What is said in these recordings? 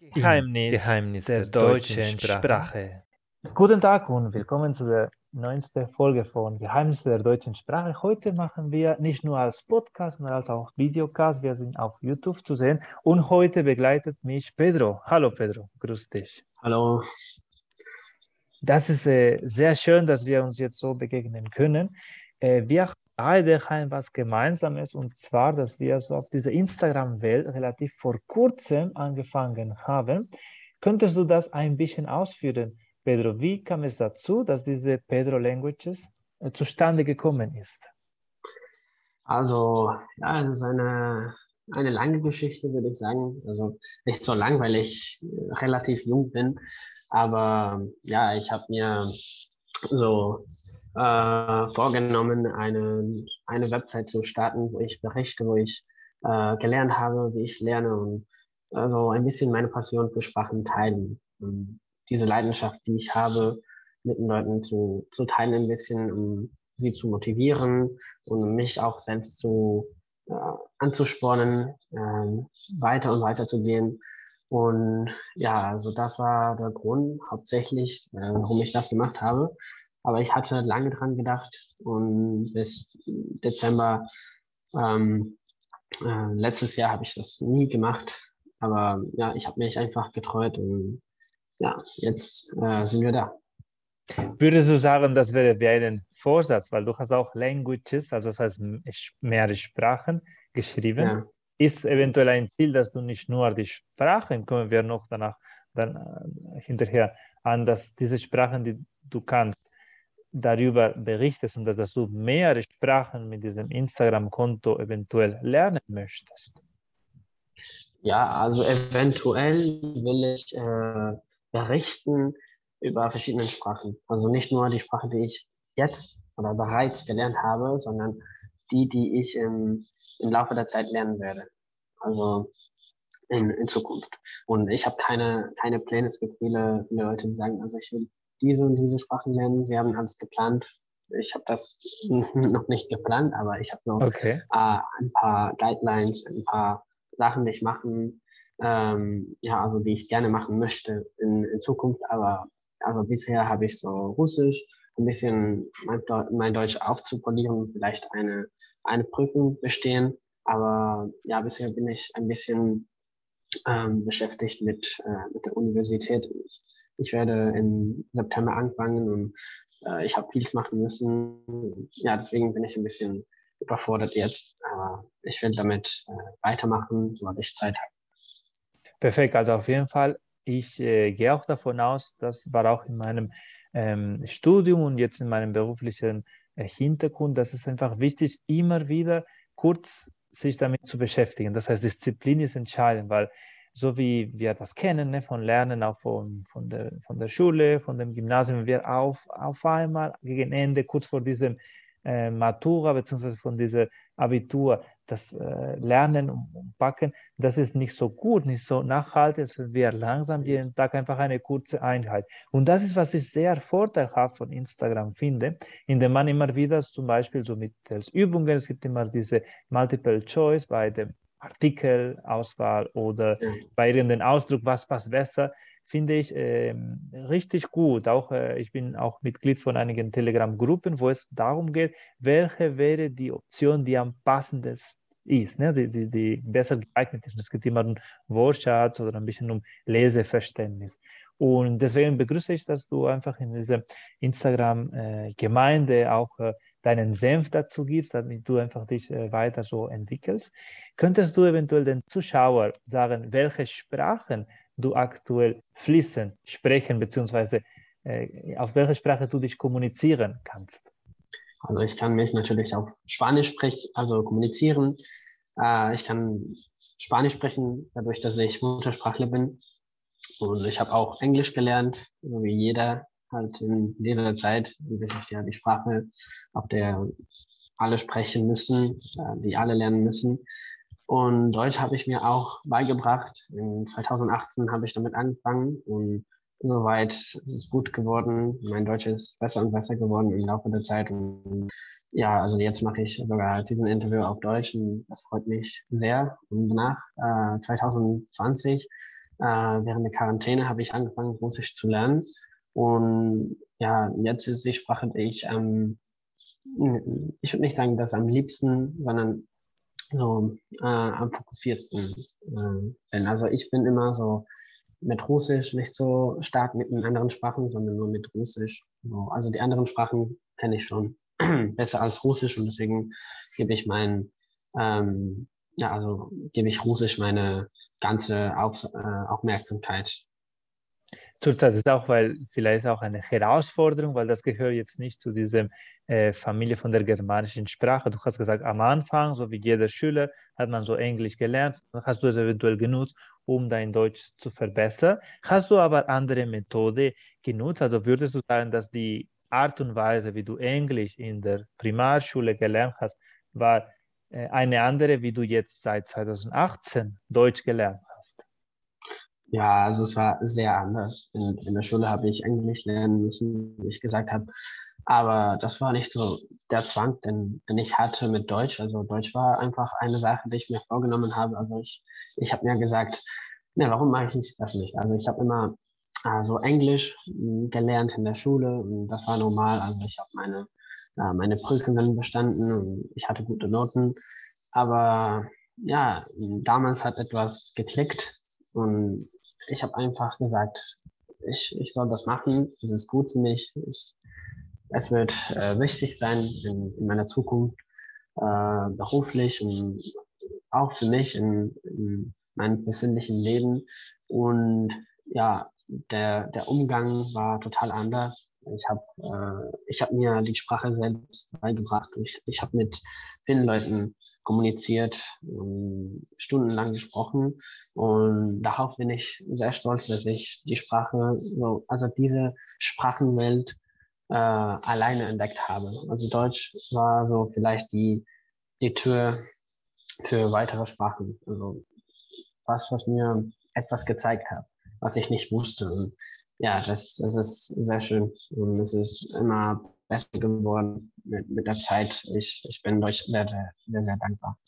Geheimnis, Geheimnis der, der deutschen Sprache. Sprache. Guten Tag und willkommen zu der neunsten Folge von Geheimnis der deutschen Sprache. Heute machen wir nicht nur als Podcast, sondern als auch Videocast. Wir sind auf YouTube zu sehen und heute begleitet mich Pedro. Hallo Pedro, grüß dich. Hallo. Das ist äh, sehr schön, dass wir uns jetzt so begegnen können. Äh, wir beide haben was Gemeinsames und zwar, dass wir so auf dieser Instagram-Welt relativ vor kurzem angefangen haben. Könntest du das ein bisschen ausführen, Pedro? Wie kam es dazu, dass diese Pedro Languages äh, zustande gekommen ist? Also, ja, das ist eine, eine lange Geschichte, würde ich sagen. Also nicht so lang, weil ich relativ jung bin. Aber ja, ich habe mir so äh, vorgenommen, eine, eine Website zu starten, wo ich berichte, wo ich äh, gelernt habe, wie ich lerne und also ein bisschen meine Passion für Sprachen teilen. Und diese Leidenschaft, die ich habe, mit den Leuten zu, zu teilen ein bisschen, um sie zu motivieren und mich auch selbst zu äh, anzuspornen, äh, weiter und weiter zu gehen. Und ja, also das war der Grund hauptsächlich, äh, warum ich das gemacht habe. Aber ich hatte lange dran gedacht und bis Dezember ähm, äh, letztes Jahr habe ich das nie gemacht. Aber ja, ich habe mich einfach getreut und ja, jetzt äh, sind wir da. Würdest du sagen, das wäre wie ein Vorsatz, weil du hast auch Languages, also das heißt mehrere Sprachen geschrieben. Ja. Ist eventuell ein Ziel, dass du nicht nur die Sprachen, kommen wir noch danach dann äh, hinterher an, dass diese Sprachen, die du kannst, darüber berichtest und dass du mehrere Sprachen mit diesem Instagram-Konto eventuell lernen möchtest? Ja, also eventuell will ich äh, berichten über verschiedene Sprachen. Also nicht nur die Sprache, die ich jetzt oder bereits gelernt habe, sondern die, die ich im, im Laufe der Zeit lernen werde. Also in, in Zukunft. Und ich habe keine, keine Pläne. Es gibt viele, viele Leute, die sagen, also ich will diese und diese Sprachen lernen. Sie haben alles geplant. Ich habe das noch nicht geplant, aber ich habe noch okay. äh, ein paar Guidelines, ein paar Sachen, die ich machen, ähm, ja, also die ich gerne machen möchte in, in Zukunft. Aber also bisher habe ich so Russisch, ein bisschen mein, mein Deutsch aufzupolieren, vielleicht eine, eine Prüfung bestehen. Aber ja, bisher bin ich ein bisschen ähm, beschäftigt mit, äh, mit der Universität. Ich, ich werde im September anfangen und äh, ich habe viel machen müssen. Ja, deswegen bin ich ein bisschen überfordert jetzt. Aber ich will damit äh, weitermachen, sobald ich Zeit habe. Perfekt, also auf jeden Fall. Ich äh, gehe auch davon aus, das war auch in meinem ähm, Studium und jetzt in meinem beruflichen äh, Hintergrund, dass es einfach wichtig, immer wieder kurz sich damit zu beschäftigen. Das heißt, Disziplin ist entscheidend, weil so wie wir das kennen, ne, von Lernen auch von, von, der, von der Schule, von dem Gymnasium, wir auf, auf einmal gegen Ende, kurz vor diesem äh, Matura bzw. von diesem Abitur, das äh, Lernen und Packen, das ist nicht so gut, nicht so nachhaltig, als wir langsam jeden Tag einfach eine kurze Einheit. Und das ist, was ich sehr vorteilhaft von Instagram finde, indem man immer wieder zum Beispiel so mit Übungen, es gibt immer diese Multiple Choice bei dem Artikelauswahl oder ja. bei irgendeinem Ausdruck, was passt besser, finde ich äh, richtig gut. Auch äh, ich bin auch Mitglied von einigen Telegram-Gruppen, wo es darum geht, welche wäre die Option, die am passendsten ist, ne? die, die, die besser geeignet ist. Es geht immer um Wortschatz oder ein bisschen um Leseverständnis. Und deswegen begrüße ich, dass du einfach in dieser Instagram-Gemeinde äh, auch äh, deinen Senf dazu gibst, damit du einfach dich äh, weiter so entwickelst. Könntest du eventuell den Zuschauer sagen, welche Sprachen du aktuell fließen, sprechen, beziehungsweise auf welche Sprache du dich kommunizieren kannst? Also ich kann mich natürlich auf Spanisch sprechen, also kommunizieren. ich kann Spanisch sprechen, dadurch, dass ich Muttersprachler bin. Und ich habe auch Englisch gelernt, wie jeder halt in dieser Zeit. Ist ja die Sprache, auf der alle sprechen müssen, äh, die alle lernen müssen. Und Deutsch habe ich mir auch beigebracht. In 2018 habe ich damit angefangen und soweit ist es gut geworden. Mein Deutsch ist besser und besser geworden im Laufe der Zeit. Und ja, also jetzt mache ich sogar diesen Interview auf Deutsch und das freut mich sehr. Und danach, äh, 2020, äh, während der Quarantäne habe ich angefangen, Russisch zu lernen. Und ja, jetzt ist die Sprache, die ich ähm, ich würde nicht sagen, dass am liebsten, sondern so äh, am fokussiersten äh, bin. Also ich bin immer so mit Russisch nicht so stark mit den anderen Sprachen, sondern nur mit Russisch. So, also die anderen Sprachen kenne ich schon besser als Russisch und deswegen gebe ich mein, ähm, ja, also gebe ich Russisch meine ganze Auf, äh, Aufmerksamkeit zurzeit ist auch, weil vielleicht auch eine Herausforderung, weil das gehört jetzt nicht zu dieser äh, Familie von der germanischen Sprache. Du hast gesagt, am Anfang, so wie jeder Schüler, hat man so Englisch gelernt, hast du es eventuell genutzt, um dein Deutsch zu verbessern. Hast du aber andere Methode genutzt? Also würdest du sagen, dass die Art und Weise, wie du Englisch in der Primarschule gelernt hast, war äh, eine andere, wie du jetzt seit 2018 Deutsch gelernt? Ja, also es war sehr anders. In, in der Schule habe ich Englisch lernen müssen, wie ich gesagt habe. Aber das war nicht so der Zwang, den, den ich hatte mit Deutsch. Also Deutsch war einfach eine Sache, die ich mir vorgenommen habe. Also ich, ich habe mir gesagt, ne, warum mache ich das nicht? Also ich habe immer also Englisch hm, gelernt in der Schule und das war normal. Also ich habe meine, äh, meine Prüfungen bestanden und ich hatte gute Noten. Aber ja, damals hat etwas geklickt und ich habe einfach gesagt, ich, ich soll das machen, es ist gut für mich, es, es wird äh, wichtig sein in, in meiner Zukunft, äh, beruflich und auch für mich in, in meinem persönlichen Leben. Und ja, der, der Umgang war total anders. Ich habe äh, ich hab mir die Sprache selbst beigebracht. Ich, ich habe mit vielen Leuten kommuniziert, stundenlang gesprochen und darauf bin ich sehr stolz, dass ich die Sprache, so, also diese Sprachenwelt äh, alleine entdeckt habe. Also Deutsch war so vielleicht die, die Tür für weitere Sprachen. Also was, was mir etwas gezeigt hat, was ich nicht wusste. Und ja, das, das ist sehr schön und es ist immer besser geworden mit, mit der Zeit. Ich, ich bin euch sehr, sehr, sehr, sehr dankbar.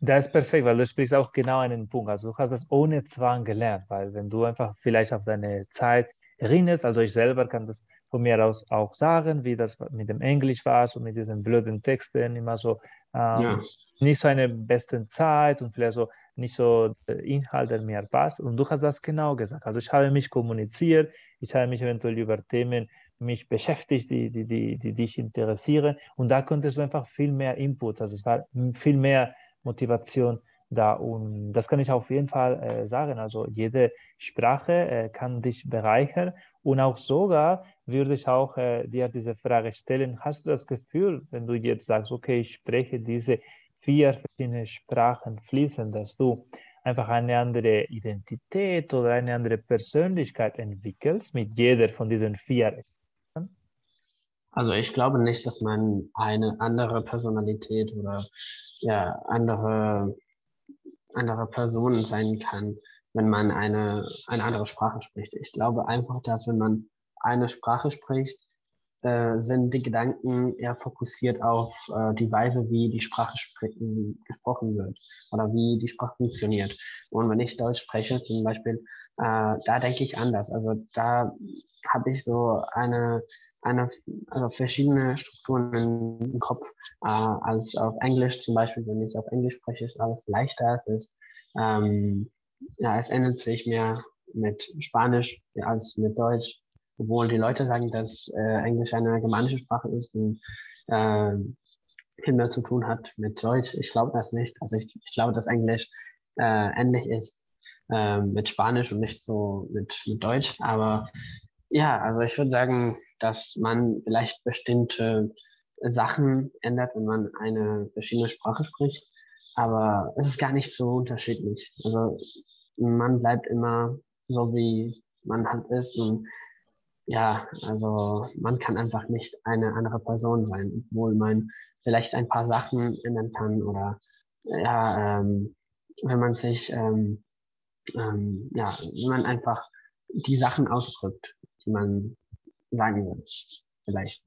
Das ist perfekt, weil du sprichst auch genau einen Punkt. Also du hast das ohne Zwang gelernt, weil wenn du einfach vielleicht auf deine Zeit erinnerst, also ich selber kann das von mir aus auch sagen, wie das mit dem Englisch war, so mit diesen blöden Texten, immer so ähm, ja. nicht so eine beste Zeit und vielleicht so nicht so der Inhalt, der mir passt. Und du hast das genau gesagt. Also ich habe mich kommuniziert, ich habe mich eventuell über Themen mich beschäftigt, die, die, die, die dich interessieren. Und da konntest du einfach viel mehr Input, also es war viel mehr Motivation da. Und das kann ich auf jeden Fall äh, sagen. Also jede Sprache äh, kann dich bereichern. Und auch sogar würde ich auch äh, dir diese Frage stellen, hast du das Gefühl, wenn du jetzt sagst, okay, ich spreche diese vier verschiedene Sprachen fließend, dass du einfach eine andere Identität oder eine andere Persönlichkeit entwickelst mit jeder von diesen vier also ich glaube nicht, dass man eine andere Personalität oder ja, andere, andere Person sein kann, wenn man eine, eine andere Sprache spricht. Ich glaube einfach, dass wenn man eine Sprache spricht, äh, sind die Gedanken eher fokussiert auf äh, die Weise, wie die Sprache gesprochen wird oder wie die Sprache funktioniert. Und wenn ich Deutsch spreche zum Beispiel, äh, da denke ich anders. Also da habe ich so eine eine, also verschiedene Strukturen im Kopf äh, als auf Englisch zum Beispiel, wenn ich auf Englisch spreche, ist alles leichter. Es ist, ähm, ja, es ändert sich mehr mit Spanisch als mit Deutsch, obwohl die Leute sagen, dass äh, Englisch eine germanische Sprache ist und äh, viel mehr zu tun hat mit Deutsch. Ich glaube das nicht. Also ich, ich glaube, dass Englisch äh, ähnlich ist äh, mit Spanisch und nicht so mit, mit Deutsch. Aber ja, also ich würde sagen, dass man vielleicht bestimmte Sachen ändert, wenn man eine verschiedene Sprache spricht. Aber es ist gar nicht so unterschiedlich. Also man bleibt immer so, wie man halt ist. Und ja, also man kann einfach nicht eine andere Person sein, obwohl man vielleicht ein paar Sachen ändern kann oder ja, ähm, wenn man sich, ähm, ähm, ja, wenn man einfach die Sachen ausdrückt, die man sagen würde. Vielleicht.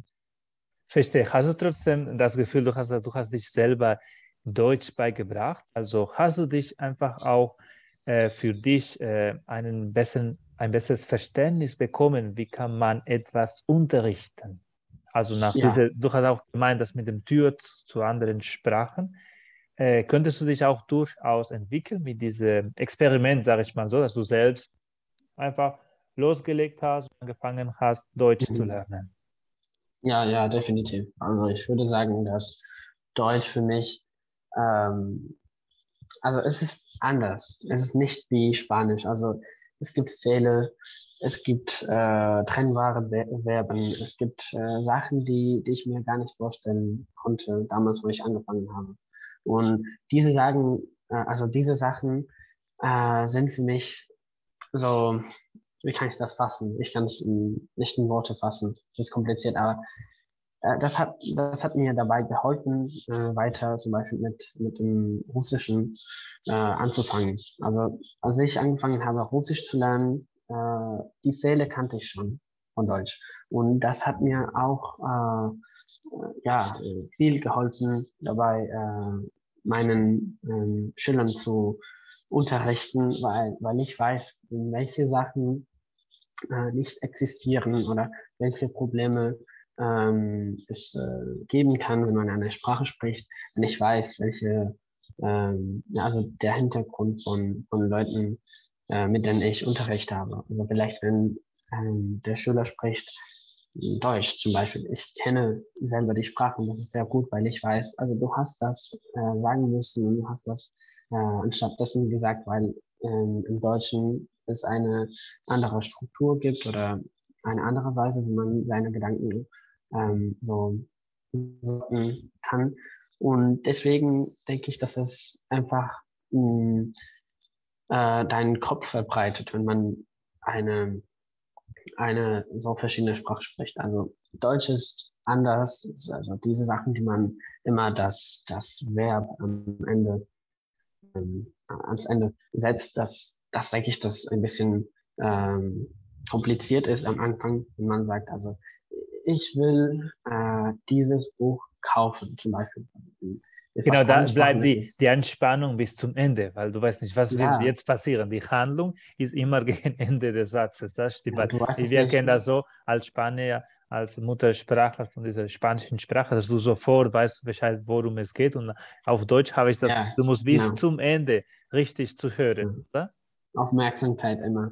Verstehe. Hast du trotzdem das Gefühl, du hast, du hast dich selber Deutsch beigebracht? Also hast du dich einfach auch äh, für dich äh, einen besseren, ein besseres Verständnis bekommen, wie kann man etwas unterrichten? Also nach ja. dieser, du hast auch gemeint, dass mit dem Tür zu anderen Sprachen. Äh, könntest du dich auch durchaus entwickeln mit diesem Experiment, sage ich mal so, dass du selbst einfach losgelegt hast, angefangen hast, Deutsch mhm. zu lernen? Ja, ja, definitiv. Also ich würde sagen, dass Deutsch für mich, ähm, also es ist anders. Es ist nicht wie Spanisch. Also es gibt Fehler, es gibt äh, trennbare Verben, es gibt äh, Sachen, die, die ich mir gar nicht vorstellen konnte, damals, wo ich angefangen habe. Und diese Sagen, äh, also diese Sachen äh, sind für mich so, wie kann ich das fassen? Ich kann es nicht in Worte fassen. Das ist kompliziert, aber äh, das hat, das hat mir dabei geholfen, äh, weiter zum Beispiel mit, mit dem Russischen äh, anzufangen. Also als ich angefangen habe, Russisch zu lernen, äh, die Fehler kannte ich schon von Deutsch. Und das hat mir auch äh, ja, viel geholfen, dabei äh, meinen äh, Schülern zu unterrichten, weil, weil ich weiß, welche Sachen äh, nicht existieren oder welche Probleme ähm, es äh, geben kann, wenn man eine Sprache spricht, wenn ich weiß, welche, ähm, also der Hintergrund von, von Leuten, äh, mit denen ich Unterricht habe. Also vielleicht, wenn ähm, der Schüler spricht Deutsch zum Beispiel. Ich kenne selber die Sprachen, das ist sehr gut, weil ich weiß, also du hast das äh, sagen müssen und du hast das äh, anstatt dessen gesagt, weil ähm, im Deutschen es eine andere Struktur gibt oder eine andere Weise, wie man seine Gedanken ähm, so sorten kann. Und deswegen denke ich, dass es einfach mh, äh, deinen Kopf verbreitet, wenn man eine, eine so verschiedene Sprache spricht. Also Deutsch ist anders, also diese Sachen, die man immer das, das Verb am Ende, ähm, ans Ende setzt, das, das denke ich, dass ein bisschen ähm, kompliziert ist am Anfang, wenn man sagt, also ich will äh, dieses Buch kaufen, zum Beispiel. Genau, da bleibt die, die Entspannung bis zum Ende, weil du weißt nicht, was ja. wird jetzt passieren. Die Handlung ist immer gegen Ende des Satzes. Das stimmt. Ja, wir kennen das so als Spanier, als Muttersprachler von dieser spanischen Sprache, dass du sofort weißt Bescheid, worum es geht. Und auf Deutsch habe ich das, ja, du musst bis zum Ende richtig zu hören. Oder? Aufmerksamkeit immer.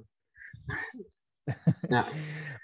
Ja.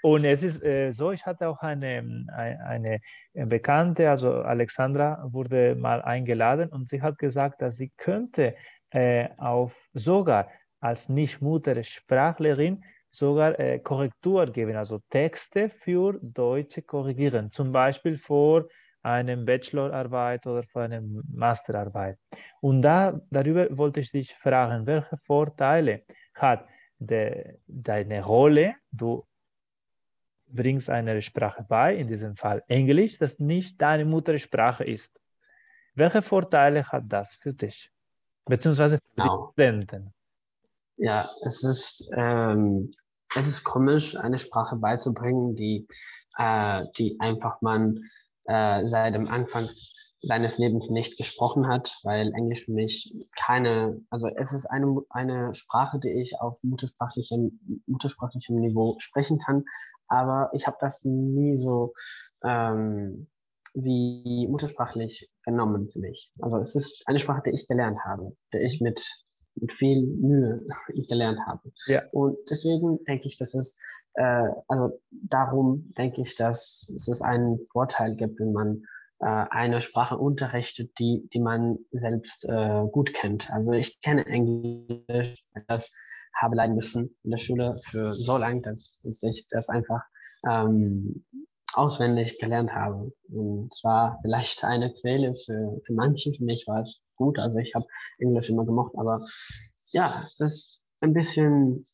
Und es ist äh, so, ich hatte auch eine, eine, Bekannte, also Alexandra, wurde mal eingeladen und sie hat gesagt, dass sie könnte äh, auf sogar als Nicht-Muttersprachlerin sogar äh, Korrektur geben, also Texte für Deutsche korrigieren, zum Beispiel vor einem Bachelorarbeit oder vor einer Masterarbeit. Und da, darüber wollte ich dich fragen, welche Vorteile hat de, deine Rolle, du bringst eine Sprache bei, in diesem Fall Englisch, das nicht deine Muttersprache ist. Welche Vorteile hat das für dich? Beziehungsweise für genau. die Studenten? Ja, es ist, ähm, es ist komisch, eine Sprache beizubringen, die, äh, die einfach man äh, seit dem Anfang seines Lebens nicht gesprochen hat, weil Englisch für mich keine, also es ist eine, eine Sprache, die ich auf muttersprachlichem, muttersprachlichem Niveau sprechen kann, aber ich habe das nie so ähm, wie muttersprachlich genommen für mich. Also es ist eine Sprache, die ich gelernt habe, die ich mit, mit viel Mühe gelernt habe. Ja. Und deswegen denke ich, dass es, äh, also darum denke ich, dass es einen Vorteil gibt, wenn man eine Sprache unterrichtet, die, die man selbst äh, gut kennt. Also ich kenne Englisch, das habe leiden müssen in der Schule für so lange, dass, dass ich das einfach ähm, auswendig gelernt habe. Und zwar vielleicht eine Quelle für, für manche, für mich war es gut, also ich habe Englisch immer gemocht, aber ja, es ist ein bisschen,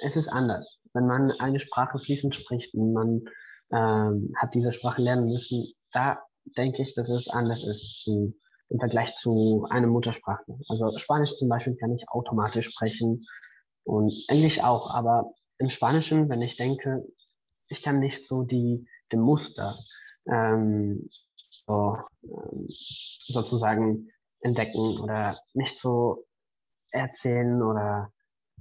es ist anders. Wenn man eine Sprache fließend spricht und man ähm, hat diese Sprache lernen müssen, da denke ich, dass es anders ist zu, im Vergleich zu einem Muttersprachler. Also Spanisch zum Beispiel kann ich automatisch sprechen und Englisch auch, aber im Spanischen, wenn ich denke, ich kann nicht so die, die Muster ähm, so, ähm, sozusagen entdecken oder nicht so erzählen oder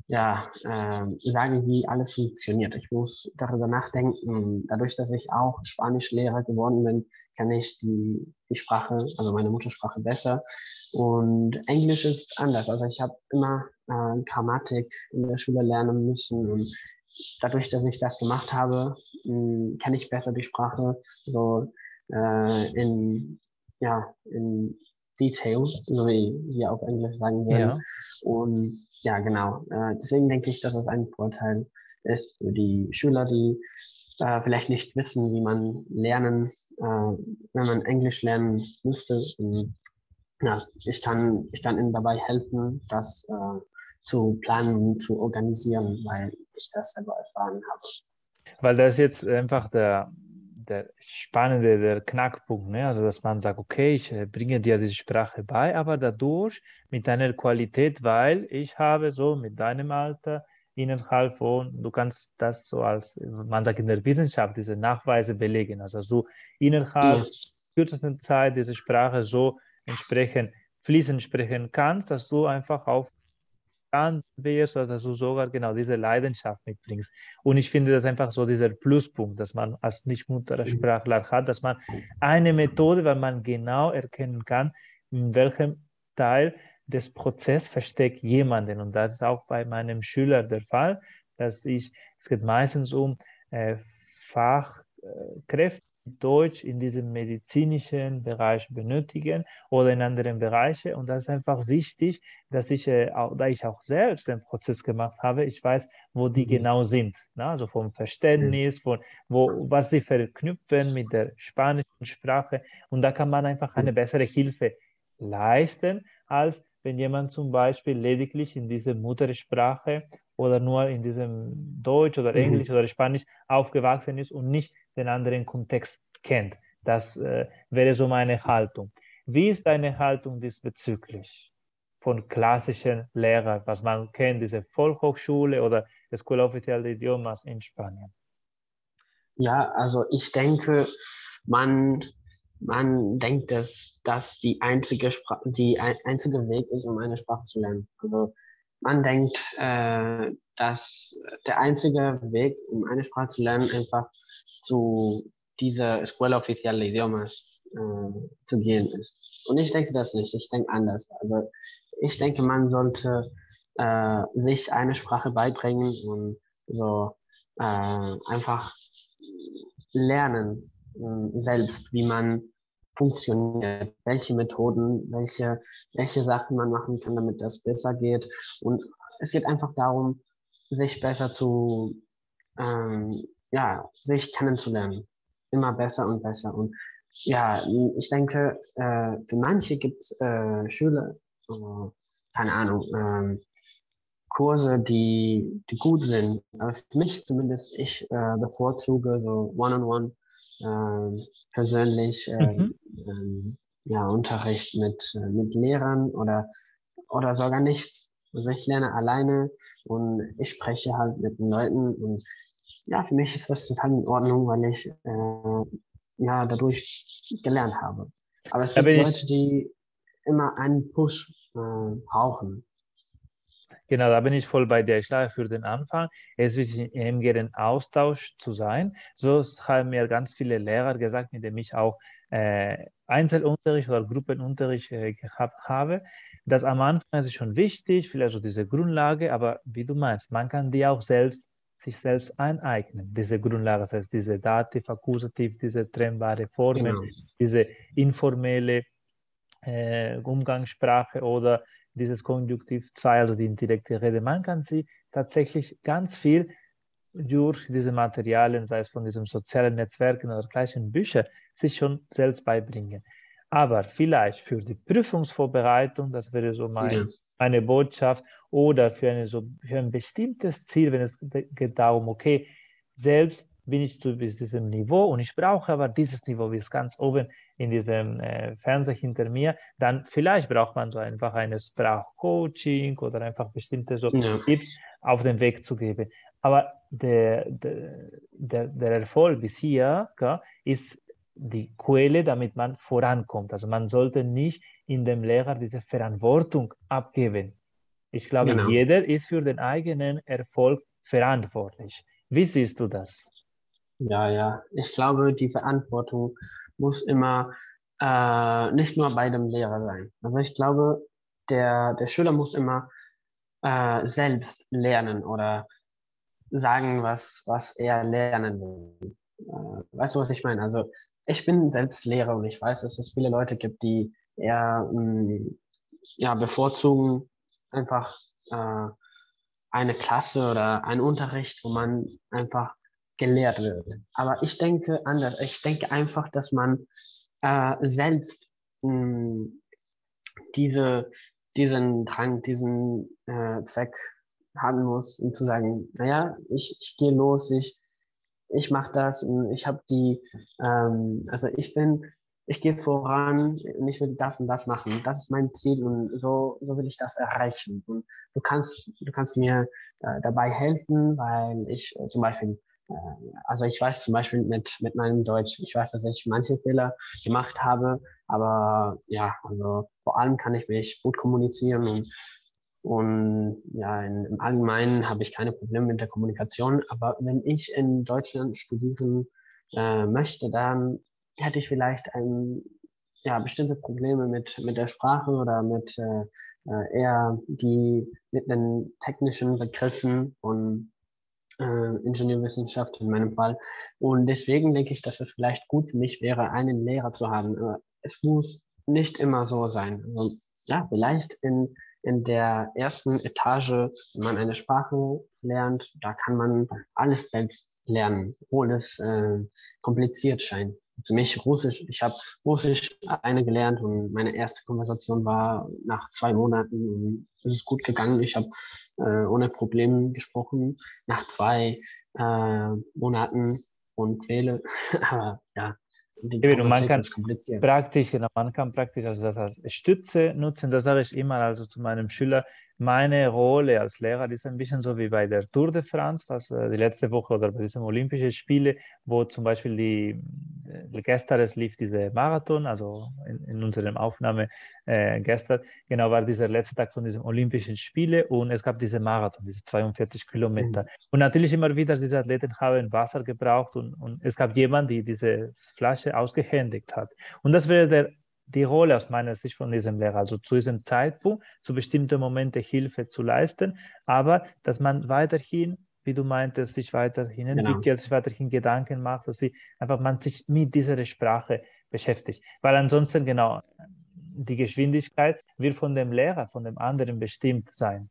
ja, äh, sagen, wie alles funktioniert. Ich muss darüber nachdenken. Dadurch, dass ich auch Spanischlehrer geworden bin, kann ich die, die Sprache, also meine Muttersprache besser. Und Englisch ist anders. Also ich habe immer äh, Grammatik in der Schule lernen müssen und dadurch, dass ich das gemacht habe, mh, kann ich besser die Sprache so äh, in ja in Detail, so wie wir auf Englisch sagen würden. Ja. Und ja, genau. Äh, deswegen denke ich, dass es ein Vorteil ist für die Schüler, die äh, vielleicht nicht wissen, wie man lernen, äh, wenn man Englisch lernen müsste. Und, ja, ich kann, ich kann ihnen dabei helfen, das äh, zu planen, zu organisieren, weil ich das selber erfahren habe. Weil das jetzt einfach der, der spannende, der Knackpunkt, ne? also dass man sagt, okay, ich äh, bringe dir diese Sprache bei, aber dadurch mit einer Qualität, weil ich habe so mit deinem Alter innerhalb von, du kannst das so als, man sagt in der Wissenschaft, diese Nachweise belegen, also dass du innerhalb ja. kürzesten Zeit diese Sprache so entsprechend fließend sprechen kannst, dass du einfach auf bekannt wirst oder dass du sogar genau diese Leidenschaft mitbringst. Und ich finde das einfach so dieser Pluspunkt, dass man als Nicht-Muttersprachler hat, dass man eine Methode, weil man genau erkennen kann, in welchem Teil des Prozesses versteckt jemanden. Und das ist auch bei meinem Schüler der Fall, dass ich, es geht meistens um äh, Fachkräfte, Deutsch in diesem medizinischen Bereich benötigen oder in anderen Bereichen. Und das ist einfach wichtig, dass ich, äh, auch, da ich auch selbst den Prozess gemacht habe, ich weiß, wo die mhm. genau sind. Ne? Also vom Verständnis, von wo, was sie verknüpfen mit der spanischen Sprache. Und da kann man einfach eine bessere Hilfe leisten, als wenn jemand zum Beispiel lediglich in dieser Muttersprache oder nur in diesem Deutsch oder mhm. Englisch oder Spanisch aufgewachsen ist und nicht den anderen Kontext kennt. Das äh, wäre so meine Haltung. Wie ist deine Haltung diesbezüglich von klassischen Lehrern, was man kennt, diese Volkshochschule oder Escuela Oficial de Idiomas in Spanien? Ja, also ich denke, man, man denkt, dass das die einzige, Spra die ein, einzige Weg ist, um eine Sprache zu lernen. Also man denkt, äh, dass der einzige Weg, um eine Sprache zu lernen, einfach zu dieser Escuela Oficial de Idiomas äh, zu gehen ist. Und ich denke das nicht. Ich denke anders. Also ich denke, man sollte äh, sich eine Sprache beibringen und so äh, einfach lernen äh, selbst, wie man funktioniert, welche Methoden, welche, welche Sachen man machen kann, damit das besser geht. Und es geht einfach darum, sich besser zu, ähm, ja, sich kennenzulernen. Immer besser und besser. Und ja, ich denke, äh, für manche gibt es äh, Schüler, äh, keine Ahnung, äh, Kurse, die, die gut sind. Aber für mich zumindest, ich äh, bevorzuge so One-on-One, -on -one, äh, persönlich mhm. ähm, ja, Unterricht mit, äh, mit Lehrern oder, oder sogar nichts. Also ich lerne alleine und ich spreche halt mit den Leuten und ja, für mich ist das total in Ordnung, weil ich äh, ja dadurch gelernt habe. Aber es gibt Leute, die immer einen Push äh, brauchen. Genau, da bin ich voll bei dir. Ich glaube, für den Anfang es ist wichtig, im engen Austausch zu sein. So haben mir ganz viele Lehrer gesagt, mit denen ich auch äh, Einzelunterricht oder Gruppenunterricht äh, gehabt habe, dass am Anfang ist es schon wichtig, vielleicht so diese Grundlage, aber wie du meinst, man kann die auch selbst sich selbst aneignen, diese Grundlage, das heißt diese Dativ, Akkusativ, diese trennbare Formen, genau. diese informelle äh, Umgangssprache oder dieses Konjunktiv 2, also die indirekte Rede. Man kann sie tatsächlich ganz viel durch diese Materialien, sei es von diesen sozialen Netzwerken oder gleichen Büchern, sich schon selbst beibringen. Aber vielleicht für die Prüfungsvorbereitung, das wäre so mein, meine Botschaft, oder für, eine, so, für ein bestimmtes Ziel, wenn es geht darum, okay, selbst bin ich zu diesem Niveau und ich brauche aber dieses Niveau, wie es ganz oben in diesem äh, Fernseher hinter mir, dann vielleicht braucht man so einfach ein Sprachcoaching oder einfach bestimmte so ja. Tipps auf den Weg zu geben. Aber der, der, der, der Erfolg bis hier ja, ist die Quelle, damit man vorankommt. Also man sollte nicht in dem Lehrer diese Verantwortung abgeben. Ich glaube, genau. jeder ist für den eigenen Erfolg verantwortlich. Wie siehst du das? Ja, ja. Ich glaube, die Verantwortung muss immer äh, nicht nur bei dem Lehrer sein. Also ich glaube, der, der Schüler muss immer äh, selbst lernen oder sagen, was, was er lernen will. Äh, weißt du, was ich meine? Also ich bin selbst Lehrer und ich weiß, dass es viele Leute gibt, die eher mh, mm, ja, bevorzugen einfach äh, eine Klasse oder einen Unterricht, wo man einfach gelehrt wird. Aber ich denke anders. Ich denke einfach, dass man äh, selbst mh, mm, diese, diesen Drang, diesen äh, Zweck haben muss, um zu sagen, naja, ich, ich gehe los, ich, ich mache das und ich habe die, ähm, also ich bin, ich gehe voran und ich will das und das machen. Das ist mein Ziel und so, so will ich das erreichen. Und du kannst, du kannst mir äh, dabei helfen, weil ich äh, zum Beispiel also ich weiß zum Beispiel mit, mit meinem Deutsch, ich weiß, dass ich manche Fehler gemacht habe, aber ja, also vor allem kann ich mich gut kommunizieren und, und ja, in, im Allgemeinen habe ich keine Probleme mit der Kommunikation, aber wenn ich in Deutschland studieren äh, möchte, dann hätte ich vielleicht ein, ja, bestimmte Probleme mit, mit der Sprache oder mit äh, äh eher die mit den technischen Begriffen und äh, Ingenieurwissenschaft in meinem Fall. Und deswegen denke ich, dass es vielleicht gut für mich wäre, einen Lehrer zu haben. Es muss nicht immer so sein. Also, ja, vielleicht in, in der ersten Etage, wenn man eine Sprache lernt, da kann man alles selbst lernen, obwohl es äh, kompliziert scheint. Für mich Russisch, ich habe Russisch eine gelernt und meine erste Konversation war nach zwei Monaten und es ist gut gegangen. Ich habe äh, ohne Probleme gesprochen nach zwei äh, Monaten und wähle. Aber ja, die Eben, man kann praktisch, genau, man kann praktisch also das als Stütze nutzen. Das sage ich immer also zu meinem Schüler meine Rolle als Lehrer ist ein bisschen so wie bei der Tour de France, was äh, die letzte Woche oder bei diesen Olympischen Spielen, wo zum Beispiel die äh, gestern es lief diese Marathon, also in, in unserer Aufnahme äh, gestern, genau war dieser letzte Tag von diesen Olympischen Spielen und es gab diese Marathon, diese 42 Kilometer. Mhm. Und natürlich immer wieder diese Athleten haben Wasser gebraucht und, und es gab jemanden, der diese Flasche ausgehändigt hat. Und das wäre der die Rolle aus meiner Sicht von diesem Lehrer, also zu diesem Zeitpunkt, zu bestimmten Momenten Hilfe zu leisten, aber dass man weiterhin, wie du meintest, sich weiterhin genau. entwickelt, genau. sich weiterhin Gedanken macht, dass sie einfach man sich mit dieser Sprache beschäftigt. Weil ansonsten genau die Geschwindigkeit wird von dem Lehrer, von dem anderen bestimmt sein.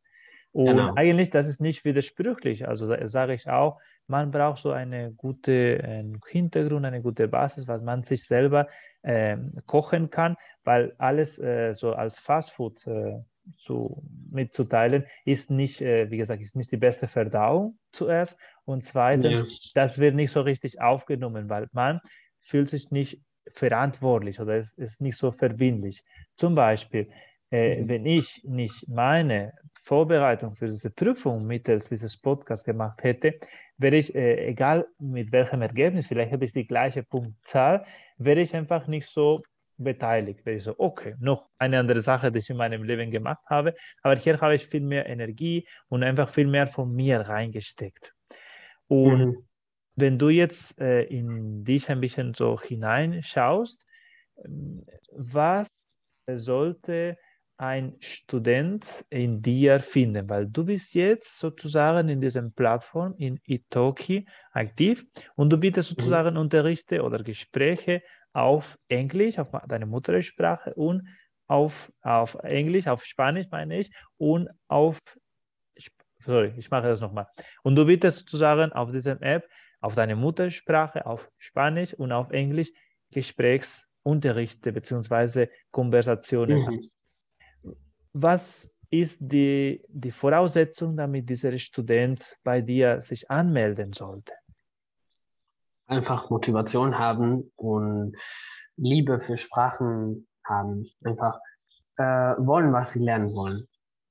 Und genau. eigentlich, das ist nicht widersprüchlich. Also sage ich auch, man braucht so eine gute äh, Hintergrund, eine gute Basis, was man sich selber äh, kochen kann, weil alles äh, so als Fastfood äh, zu, mitzuteilen, ist nicht, äh, wie gesagt, ist nicht die beste Verdauung zuerst und zweitens, ja. das wird nicht so richtig aufgenommen, weil man fühlt sich nicht verantwortlich oder es ist nicht so verbindlich. Zum Beispiel, äh, mhm. wenn ich nicht meine Vorbereitung für diese Prüfung mittels dieses Podcasts gemacht hätte, wäre ich, äh, egal mit welchem Ergebnis, vielleicht hätte ich die gleiche Punktzahl, wäre ich einfach nicht so beteiligt. Wäre ich so, okay, noch eine andere Sache, die ich in meinem Leben gemacht habe, aber hier habe ich viel mehr Energie und einfach viel mehr von mir reingesteckt. Und mhm. wenn du jetzt äh, in dich ein bisschen so hineinschaust, was sollte ein Student in dir finden, weil du bist jetzt sozusagen in dieser Plattform in Italki aktiv und du bietest mhm. sozusagen mhm. Unterrichte oder Gespräche auf Englisch, auf deine Muttersprache und auf, auf Englisch, auf Spanisch meine ich und auf, sorry, ich mache das nochmal. Und du bietest sozusagen auf dieser App auf deine Muttersprache, auf Spanisch und auf Englisch Gesprächsunterrichte bzw. Konversationen. Mhm was ist die, die Voraussetzung, damit dieser Student bei dir sich anmelden sollte? Einfach Motivation haben und Liebe für Sprachen haben. Einfach äh, wollen, was sie lernen wollen.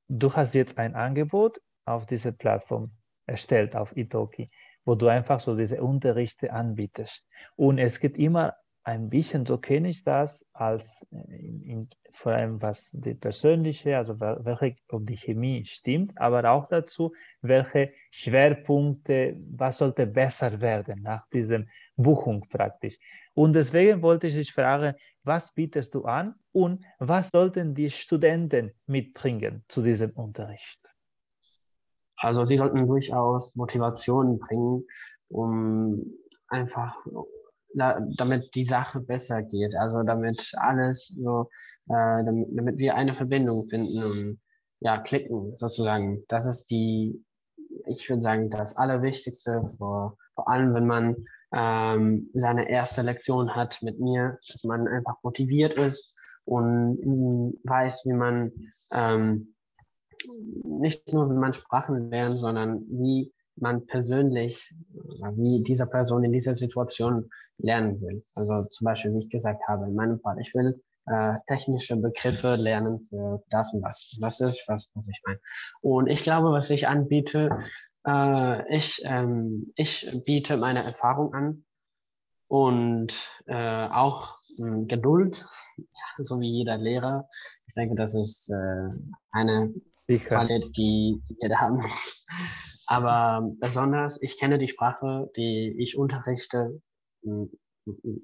Du hast jetzt ein Angebot auf dieser Plattform erstellt, auf Italki, wo du einfach so diese Unterrichte anbietest. Und es geht immer ein bisschen, so kenne ich das, als äh, in, in, vor allem was die persönliche, also welche, ob die Chemie stimmt, aber auch dazu, welche Schwerpunkte, was sollte besser werden nach diesem Buchung praktisch. Und deswegen wollte ich dich fragen, was bietest du an und was sollten die Studenten mitbringen zu diesem Unterricht? Also sie sollten durchaus Motivation bringen, um einfach da, damit die Sache besser geht. Also damit alles so, äh, damit, damit wir eine Verbindung finden und ja, klicken sozusagen. Das ist die, ich würde sagen, das Allerwichtigste, vor, vor allem wenn man ähm, seine erste Lektion hat mit mir, dass man einfach motiviert ist und weiß, wie man ähm, nicht nur wie man Sprachen lernt, sondern wie man persönlich, wie dieser Person in dieser Situation lernen will. Also zum Beispiel, wie ich gesagt habe, in meinem Fall, ich will äh, technische Begriffe lernen für das und das. Das ist, was, was ich meine. Und ich glaube, was ich anbiete, äh, ich, ähm, ich biete meine Erfahrung an und äh, auch äh, Geduld, so wie jeder Lehrer. Ich denke, das ist äh, eine Qualität, die, die jeder haben muss. Aber besonders, ich kenne die Sprache, die ich unterrichte. In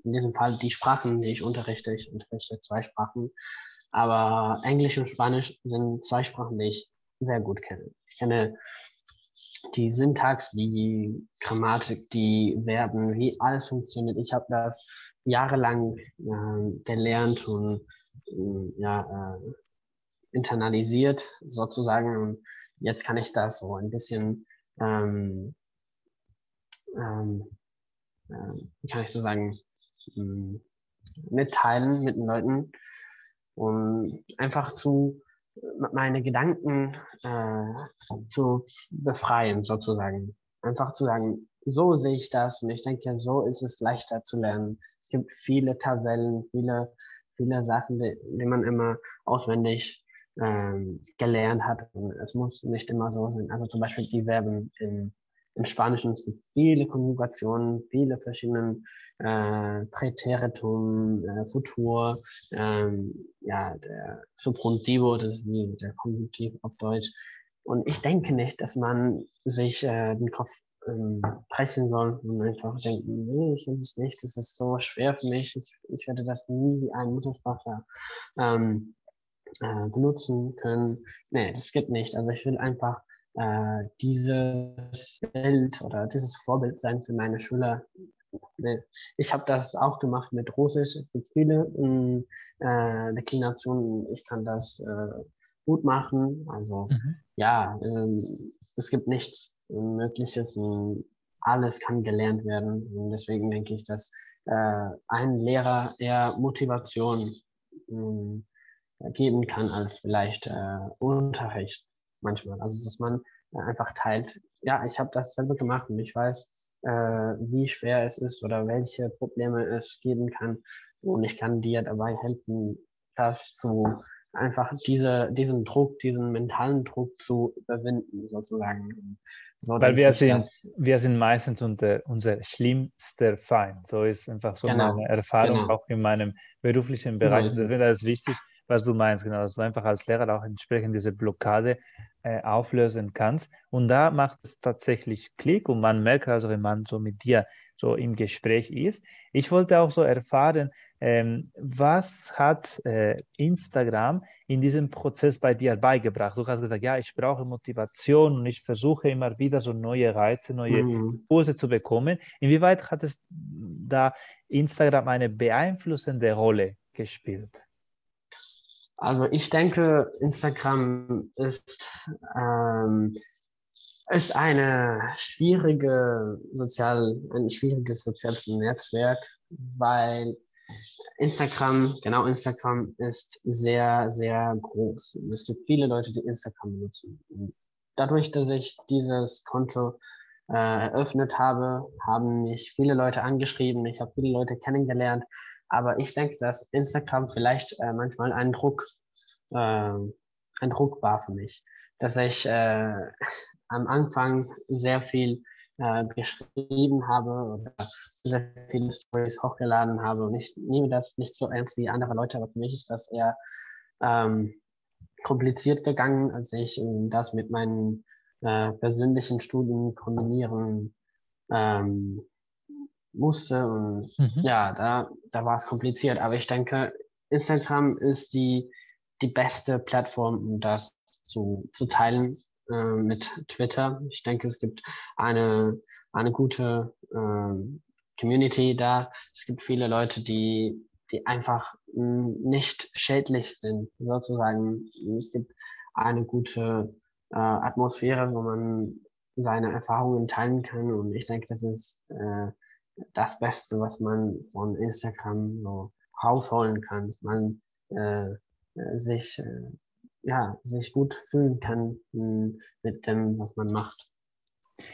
diesem Fall die Sprachen, die ich unterrichte. Ich unterrichte zwei Sprachen. Aber Englisch und Spanisch sind zwei Sprachen, die ich sehr gut kenne. Ich kenne die Syntax, die Grammatik, die Verben, wie alles funktioniert. Ich habe das jahrelang äh, gelernt und äh, ja, äh, internalisiert sozusagen. Und jetzt kann ich das so ein bisschen ähm, ähm, äh, wie kann ich so sagen, ähm, mitteilen mit den Leuten und einfach zu meine Gedanken äh, zu befreien sozusagen. Einfach zu sagen, so sehe ich das und ich denke, so ist es leichter zu lernen. Es gibt viele Tabellen, viele, viele Sachen, die, die man immer auswendig ähm, gelernt hat. Und es muss nicht immer so sein. Also zum Beispiel die Verben im, im Spanischen. Es gibt viele Konjugationen, viele verschiedene äh, Präteritum, äh, Futur, ähm, ja, der Subjuntivo, das ist wie der Konjunktiv auf Deutsch. Und ich denke nicht, dass man sich äh, den Kopf ähm, brechen soll und einfach denken, nee, ich will es nicht, das ist so schwer für mich, ich, ich werde das nie wie ein Muttersprachler ähm, äh, benutzen können. Nee, das geht nicht. Also ich will einfach äh, dieses Bild oder dieses Vorbild sein für meine Schüler. Nee. Ich habe das auch gemacht mit Russisch. Es gibt viele äh, Deklinationen. Ich kann das äh, gut machen. Also mhm. ja, ähm, es gibt nichts Mögliches. Alles kann gelernt werden. Und deswegen denke ich, dass äh, ein Lehrer eher Motivation mh, geben kann als vielleicht äh, Unterricht manchmal. Also dass man äh, einfach teilt, ja, ich habe das selber gemacht und ich weiß, äh, wie schwer es ist oder welche Probleme es geben kann. Und ich kann dir dabei helfen, das zu einfach diese, diesen Druck, diesen mentalen Druck zu überwinden, sozusagen. So Weil wir sind, wir sind meistens unter, unser schlimmster Feind. So ist einfach so genau, meine Erfahrung genau. auch in meinem beruflichen Bereich. So Deswegen ist es wichtig, was du meinst, genau, dass du einfach als Lehrer auch entsprechend diese Blockade äh, auflösen kannst. Und da macht es tatsächlich Klick und man merkt also, wenn man so mit dir so im Gespräch ist. Ich wollte auch so erfahren, ähm, was hat äh, Instagram in diesem Prozess bei dir beigebracht? Du hast gesagt, ja, ich brauche Motivation und ich versuche immer wieder so neue Reize, neue mhm. Kurse zu bekommen. Inwieweit hat es da Instagram eine beeinflussende Rolle gespielt? Also ich denke, Instagram ist, ähm, ist eine schwierige sozial, ein schwieriges soziales Netzwerk, weil Instagram, genau Instagram ist sehr, sehr groß. Und es gibt viele Leute, die Instagram benutzen. Und dadurch, dass ich dieses Konto äh, eröffnet habe, haben mich viele Leute angeschrieben. Ich habe viele Leute kennengelernt aber ich denke, dass Instagram vielleicht äh, manchmal ein Druck, äh, ein Druck war für mich, dass ich äh, am Anfang sehr viel äh, geschrieben habe oder sehr viele Stories hochgeladen habe. Und ich nehme das nicht so ernst wie andere Leute, aber für mich ist das eher ähm, kompliziert gegangen, als ich das mit meinen äh, persönlichen Studien kombinieren ähm, musste. Und mhm. ja, da, da war es kompliziert. Aber ich denke, Instagram ist die, die beste Plattform, um das zu, zu teilen äh, mit Twitter. Ich denke, es gibt eine, eine gute äh, Community da. Es gibt viele Leute, die, die einfach nicht schädlich sind, sozusagen. Es gibt eine gute äh, Atmosphäre, wo man seine Erfahrungen teilen kann. Und ich denke, das ist äh, das Beste, was man von Instagram so rausholen kann, dass man äh, sich, äh, ja, sich gut fühlen kann mh, hm, mit dem, was man macht.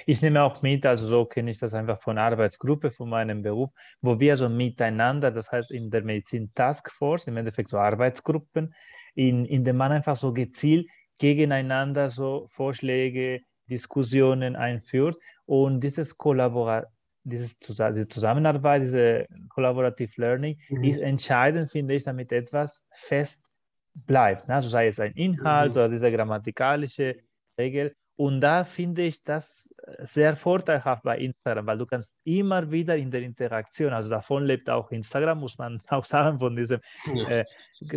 Ich nehme auch mit, also so kenne ich das einfach von Arbeitsgruppe, von meinem Beruf, wo wir so miteinander, das heißt in der Medizin Taskforce, im Endeffekt so Arbeitsgruppen, in, in dem man einfach so gezielt gegeneinander so Vorschläge, Diskussionen einführt und dieses Kollabora dieses die Zusammenarbeit, diese Collaborative Learning mhm. ist entscheidend, finde ich, damit etwas fest bleibt. Also sei es ein Inhalt mhm. oder diese grammatikalische Regel und da finde ich das sehr vorteilhaft bei Instagram, weil du kannst immer wieder in der Interaktion, also davon lebt auch Instagram, muss man auch sagen, von diesem ja. äh,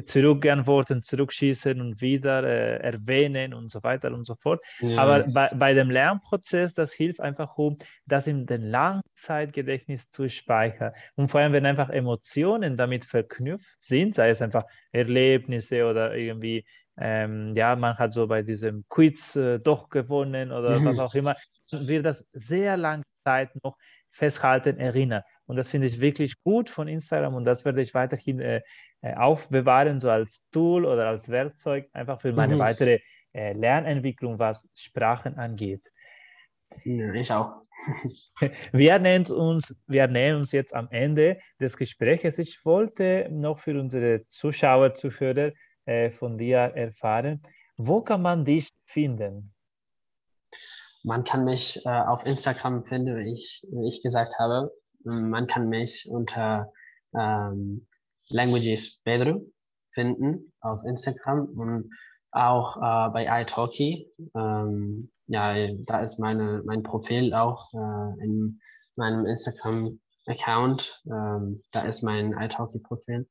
Zurückantworten, Zurückschießen und wieder äh, erwähnen und so weiter und so fort. Ja. Aber bei, bei dem Lernprozess, das hilft einfach, um das in den Langzeitgedächtnis zu speichern. Und vor allem, wenn einfach Emotionen damit verknüpft sind, sei es einfach Erlebnisse oder irgendwie ähm, ja, man hat so bei diesem Quiz äh, doch gewonnen oder mhm. was auch immer, wird das sehr lange Zeit noch festhalten, erinnern. Und das finde ich wirklich gut von Instagram und das werde ich weiterhin äh, äh aufbewahren, so als Tool oder als Werkzeug, einfach für meine mhm. weitere äh, Lernentwicklung, was Sprachen angeht. Ja, ich auch. wir, nähern uns, wir nähern uns jetzt am Ende des Gesprächs. Ich wollte noch für unsere Zuschauer, Zuhörer äh, von dir erfahren. Wo kann man dich finden? Man kann mich äh, auf Instagram finden, wie ich, wie ich gesagt habe. Man kann mich unter ähm, Languages Pedro finden auf Instagram und auch äh, bei iTalki. Ähm, ja, da ist meine, mein Profil auch äh, in meinem Instagram-Account. Ähm, da ist mein iTalki-Profil.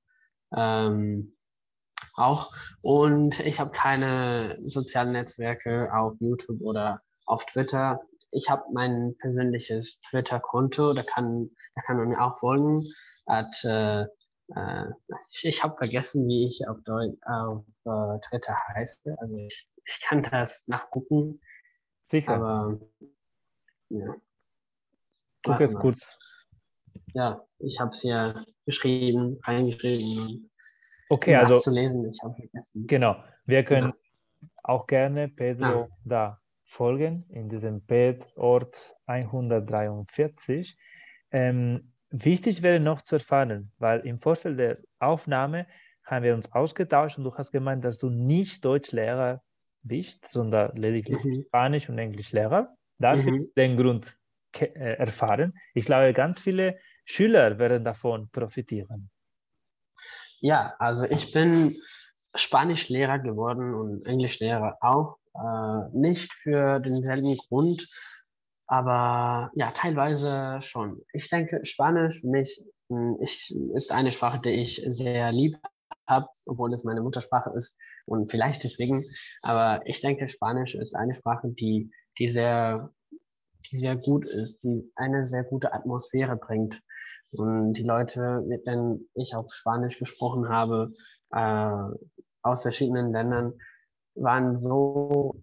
Ähm, auch. Und ich habe keine sozialen Netzwerke auf YouTube oder auf Twitter. Ich habe mein persönliches Twitter-Konto, da kann, da kann man mir auch folgen. At, äh, äh, ich ich habe vergessen, wie ich auf, Deu auf äh, Twitter heiße. Also ich, ich kann das nachgucken. Sicher. Aber ja. Guck es kurz. Ja, ich habe es hier geschrieben, reingeschrieben. Okay, also zu lesen, ich habe vergessen. Genau, wir können ja. auch gerne Pedro ah. da folgen in diesem Bed-Ort 143. Ähm, wichtig wäre noch zu erfahren, weil im Vorfeld der Aufnahme haben wir uns ausgetauscht und du hast gemeint, dass du nicht Deutschlehrer bist, sondern lediglich mhm. Spanisch- und Englischlehrer. Dafür mhm. den Grund äh, erfahren. Ich glaube, ganz viele Schüler werden davon profitieren. Ja, also ich bin Spanischlehrer geworden und Englischlehrer auch. Äh, nicht für denselben Grund, aber ja, teilweise schon. Ich denke, Spanisch mich hm, ich, ist eine Sprache, die ich sehr lieb habe, obwohl es meine Muttersprache ist und vielleicht deswegen. Aber ich denke, Spanisch ist eine Sprache, die, die sehr, die sehr gut ist, die eine sehr gute Atmosphäre bringt. Und die Leute, mit denen ich auf Spanisch gesprochen habe, äh, aus verschiedenen Ländern, waren so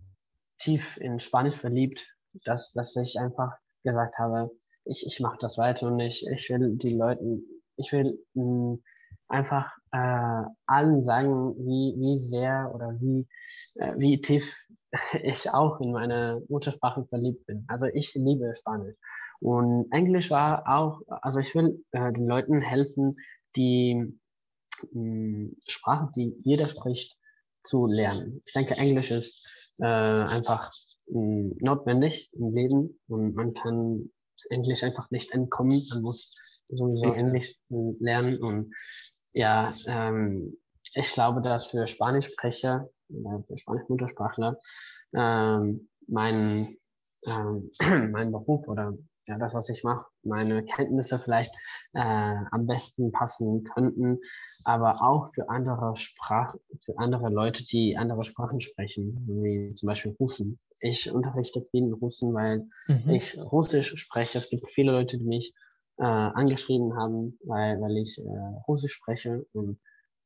tief in Spanisch verliebt, dass, dass ich einfach gesagt habe, ich, ich mache das weiter und ich, ich will die Leuten, ich will mh, hm, einfach äh, allen sagen, wie, wie sehr oder wie, äh, wie tief ich auch in meine Muttersprache verliebt bin. Also ich liebe Spanisch. Und Englisch war auch, also ich will äh, den Leuten helfen, die mh, hm, Sprache, die jeder spricht, zu lernen. Ich denke, Englisch ist äh, einfach mh, notwendig im Leben und man kann Englisch einfach nicht entkommen. Man muss sowieso. Englisch lernen und ja, ähm, ich glaube, dass für Spanischsprecher für Spanisch-Muttersprachler ähm, mein, ähm, mein Beruf oder ja, das, was ich mache, meine Kenntnisse vielleicht äh, am besten passen könnten, aber auch für andere Sprachen, für andere Leute, die andere Sprachen sprechen, wie zum Beispiel Russen. Ich unterrichte vielen Russen, weil Mhm. ich Russisch spreche. Es gibt viele Leute, die mich äh, angeschrieben haben, weil, weil ich äh, Russisch spreche. Und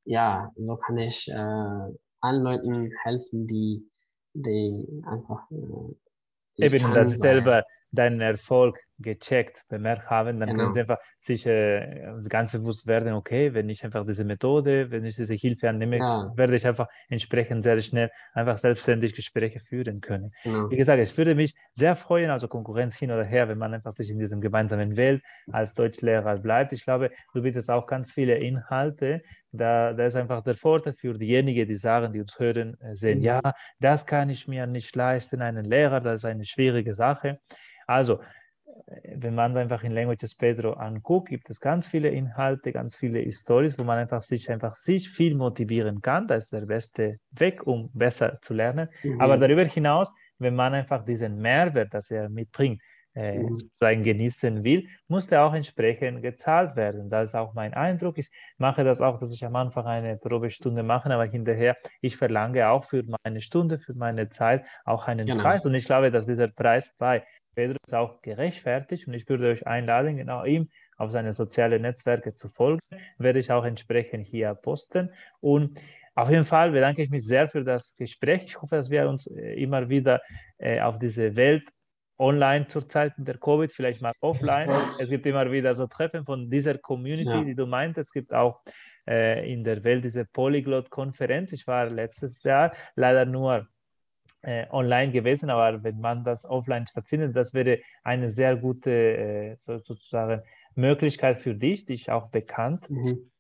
ja, so kann ich äh, allen Leuten helfen, die, die einfach äh, Eben, dass selber deinen Erfolg gecheckt, bemerkt haben, dann können Genau. sie einfach sich äh, ganz bewusst werden, okay, wenn ich einfach diese Methode, wenn ich diese Hilfe annehme, Ja. werde ich einfach entsprechend sehr schnell einfach selbstständig Gespräche führen können. Genau. Wie gesagt, es würde mich sehr freuen, also Konkurrenz hin oder her, wenn man einfach sich in diesem gemeinsamen Welt als Deutschlehrer bleibt. Ich glaube, du bietest auch ganz viele Inhalte. Da, da ist einfach der Vorteil für diejenigen, die sagen, die uns hören, äh, sehen, Mhm. ja, das kann ich mir nicht leisten, einen Lehrer, das ist eine schwierige Sache. Also, wenn man einfach in Languages Pedro anguckt, gibt es ganz viele Inhalte, ganz viele Stories, wo man einfach sich einfach sich viel motivieren kann. Das ist der beste Weg, um besser zu lernen. Aber Mhm. darüber hinaus, wenn man einfach diesen Mehrwert, das er mitbringt, äh, Mhm. genießen will, muss der auch entsprechend gezahlt werden. Das ist auch mein Eindruck. Ich mache das auch, dass ich am Anfang eine Probestunde mache, aber hinterher, ich verlange auch für meine Stunde, für meine Zeit auch einen Genau. Preis. Und ich glaube, dass dieser Preis bei Pedro ist auch gerechtfertigt. Und ich würde euch einladen, genau ihm auf seine sozialen Netzwerke zu folgen. Werde ich auch entsprechend hier posten. Und auf jeden Fall bedanke ich mich sehr für das Gespräch. Ich hoffe, dass wir uns äh, immer wieder äh, auf diese Welt online zur Zeit der Covid, vielleicht mal offline. Es gibt immer wieder so Treffen von dieser Community, Ja. die du meintest. Es gibt auch äh, in der Welt diese Polyglot-Konferenz. Ich war letztes Jahr leider nur online gewesen, aber wenn man das offline stattfindet, das wäre eine sehr gute äh, so, sozusagen Möglichkeit für dich, dich auch bekannt. Mhm.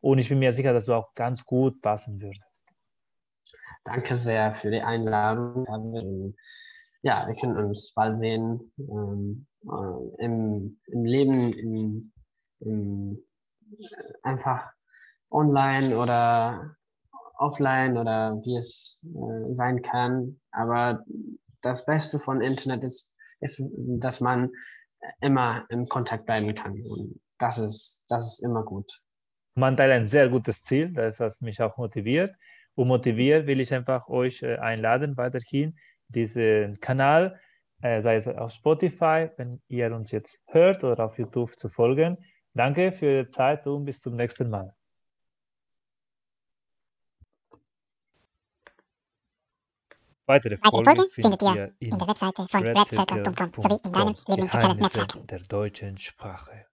Und ich bin mir sicher, dass du auch ganz gut passen würdest. Danke sehr für die Einladung. Ja, wir können uns bald sehen ähm, äh, im, im Leben, im, im, äh, einfach online oder offline oder wie es äh, sein kann. Aber das Beste von Internet ist, ist, dass man immer im Kontakt bleiben kann. Und das ist, das ist immer gut. Man teilt ein sehr gutes Ziel, das hat mich auch motiviert. Und motiviert will ich einfach euch äh, einladen, weiterhin diesen Kanal, äh, sei es auf Spotify, wenn ihr uns jetzt hört, oder auf YouTube zu folgen. Danke für Ihre Zeit und bis zum nächsten Mal. Weitere Folgen findet ihr in der Webseite von redcircle.com sowie in deinen Lieblingssozialen Netzwerken. der deutschen Sprache.